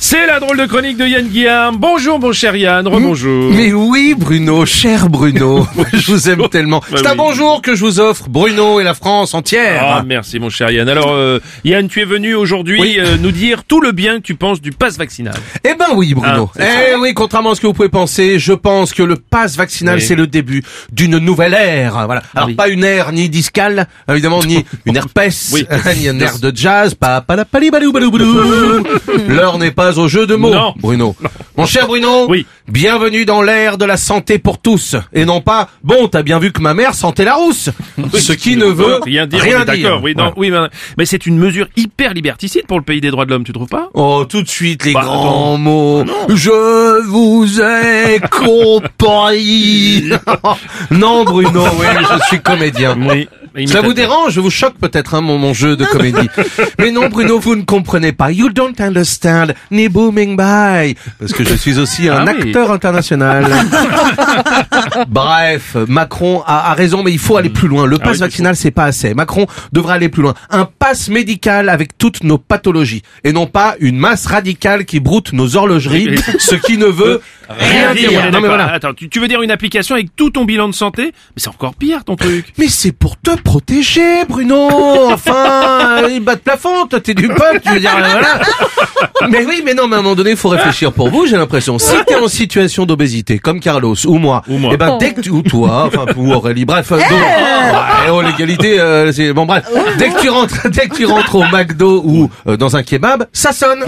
C'est la drôle de chronique de Yann Guillaume. Bonjour mon cher Yann, rebonjour. Mais oui, Bruno, cher Bruno, je vous aime tellement. Bah C'est un bonjour que je vous offre, Bruno et la France entière. Ah merci mon cher Yann. Alors euh, Yann, tu es venu aujourd'hui Oui. euh, nous dire tout le bien que tu penses du pass vaccinal. Eh ben oui, Bruno. Ah, eh oui, contrairement à ce que vous pouvez penser, je pense que le pass vaccinal, Oui. c'est le début d'une nouvelle ère. Voilà. Alors oui. pas une ère ni discale, évidemment, ni une herpès, Oui. ni une ère de jazz, pas pas la pali balou balou balou. L'heure n'est pas au jeu de mots, Non. Bruno. Mon cher Bruno, Oui. bienvenue dans l'ère de la santé pour tous. Et non pas, bon, t'as bien vu que ma mère sentait la rousse. Ce qui ne veut rien dire. rien. D'accord. Oui, non, oui, mais, mais c'est une mesure hyper liberticide pour le pays des droits de l'homme, tu trouves pas? Oh, tout de suite les Bah, grands attends. mots. Je vous ai compris. non, Bruno, oui, je suis comédien. Oui. Ça vous dérange Je vous choque peut-être hein, mon, mon jeu de comédie. Mais non, Bruno, vous ne comprenez pas. You don't understand. Ni booming by. Parce que je suis aussi un Ah oui. acteur international. Bref, Macron a, a raison, mais il faut aller plus loin. Le Ah pass oui, vaccinal, c'est pas assez. Macron devrait aller plus loin. Un pass médical avec toutes nos pathologies. Et non pas une masse radicale qui broute nos horlogeries, ce qui ne veut rien dire. Non mais voilà. Attends, tu, tu veux dire une application avec tout ton bilan de santé? Mais c'est encore pire ton truc. Mais c'est pour te protéger, Bruno. Enfin, il bat de plafond. Toi, t'es du peuple. Tu veux dire, euh, voilà. Mais oui, mais non, mais à un moment donné, il faut réfléchir pour vous. J'ai l'impression. Si t'es en situation d'obésité, comme Carlos ou moi, Ou moi. eh ben dès que tu ou toi, enfin ou Aurélie, bref, euh, donc, ouais, oh, l'égalité, euh, c'est bon, bref. Dès que tu rentres, dès que tu rentres au McDo ou euh, dans un kebab, ça sonne.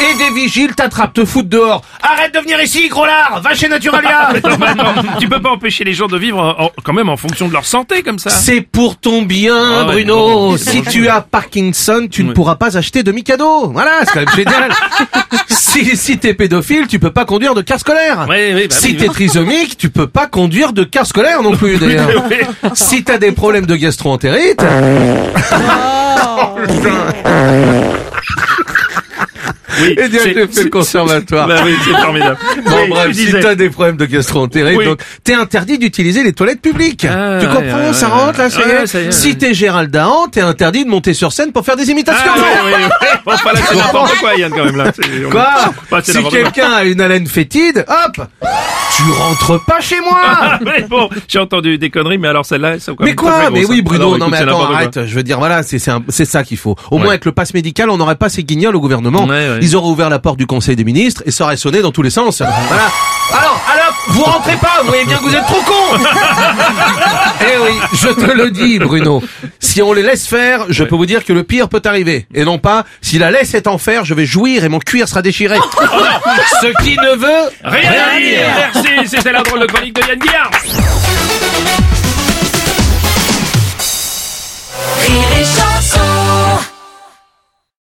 Et des vigiles t'attrapent, te foutent dehors. Arrête de venir ici, gros lard. Va chez Naturalia. Non, mais attends, tu peux pas empêcher les gens de vivre en- quand même en fonction de leur santé comme ça. C'est pour ton bien, Ah Bruno. non, si tu as Parkinson, tu ne pourras pas acheter de Mikado. Voilà, c'est quand même génial. si si t'es pédophile, tu peux pas conduire de car scolaire. Oui, oui, bah si t'es trisomique, tu peux pas conduire de car scolaire non plus d'ailleurs. si t'as des problèmes de gastro-entérite. Oui, Eh bien, j'ai fait le conservatoire. Bah oui, c'est formidable. Bon Oui, bref, si t'as des problèmes de gastro-entérite, Oui. donc t'es interdit d'utiliser les toilettes publiques. Ah, tu comprends Ça rentre là, ça y ouais, est. ça y est, Si t'es Gérald Dahan, t'es interdit de monter sur scène pour faire des imitations. Ah. Bon, enfin, là, c'est n'importe quoi, Yann, quand même, là? Quoi Bah, Si quelqu'un a une haleine fétide, hop Tu rentres pas chez moi Ah, mais bon, j'ai entendu des conneries, mais alors celle-là, elles sont quand Mais même quoi Mais oui hein. Bruno, non mais attends, arrête, je veux dire, voilà, c'est ça qu'il faut. Au Ouais. moins avec le pass médical, on n'aurait pas ces guignols au gouvernement. Ouais, ouais. Ils auraient ouvert la porte du conseil des ministres et ça aurait sonné dans tous les sens. voilà. Alors, alors, vous rentrez pas, vous voyez bien que vous êtes trop con Eh oui, je te le dis Bruno. Si on les laisse faire, je peux vous dire que le pire peut arriver. Et non pas, si la laisse est en fer, je vais jouir et mon cuir sera déchiré. Ce qui ne veut Rien dire Merci, c'était la drôle de chronique de Yann Guillard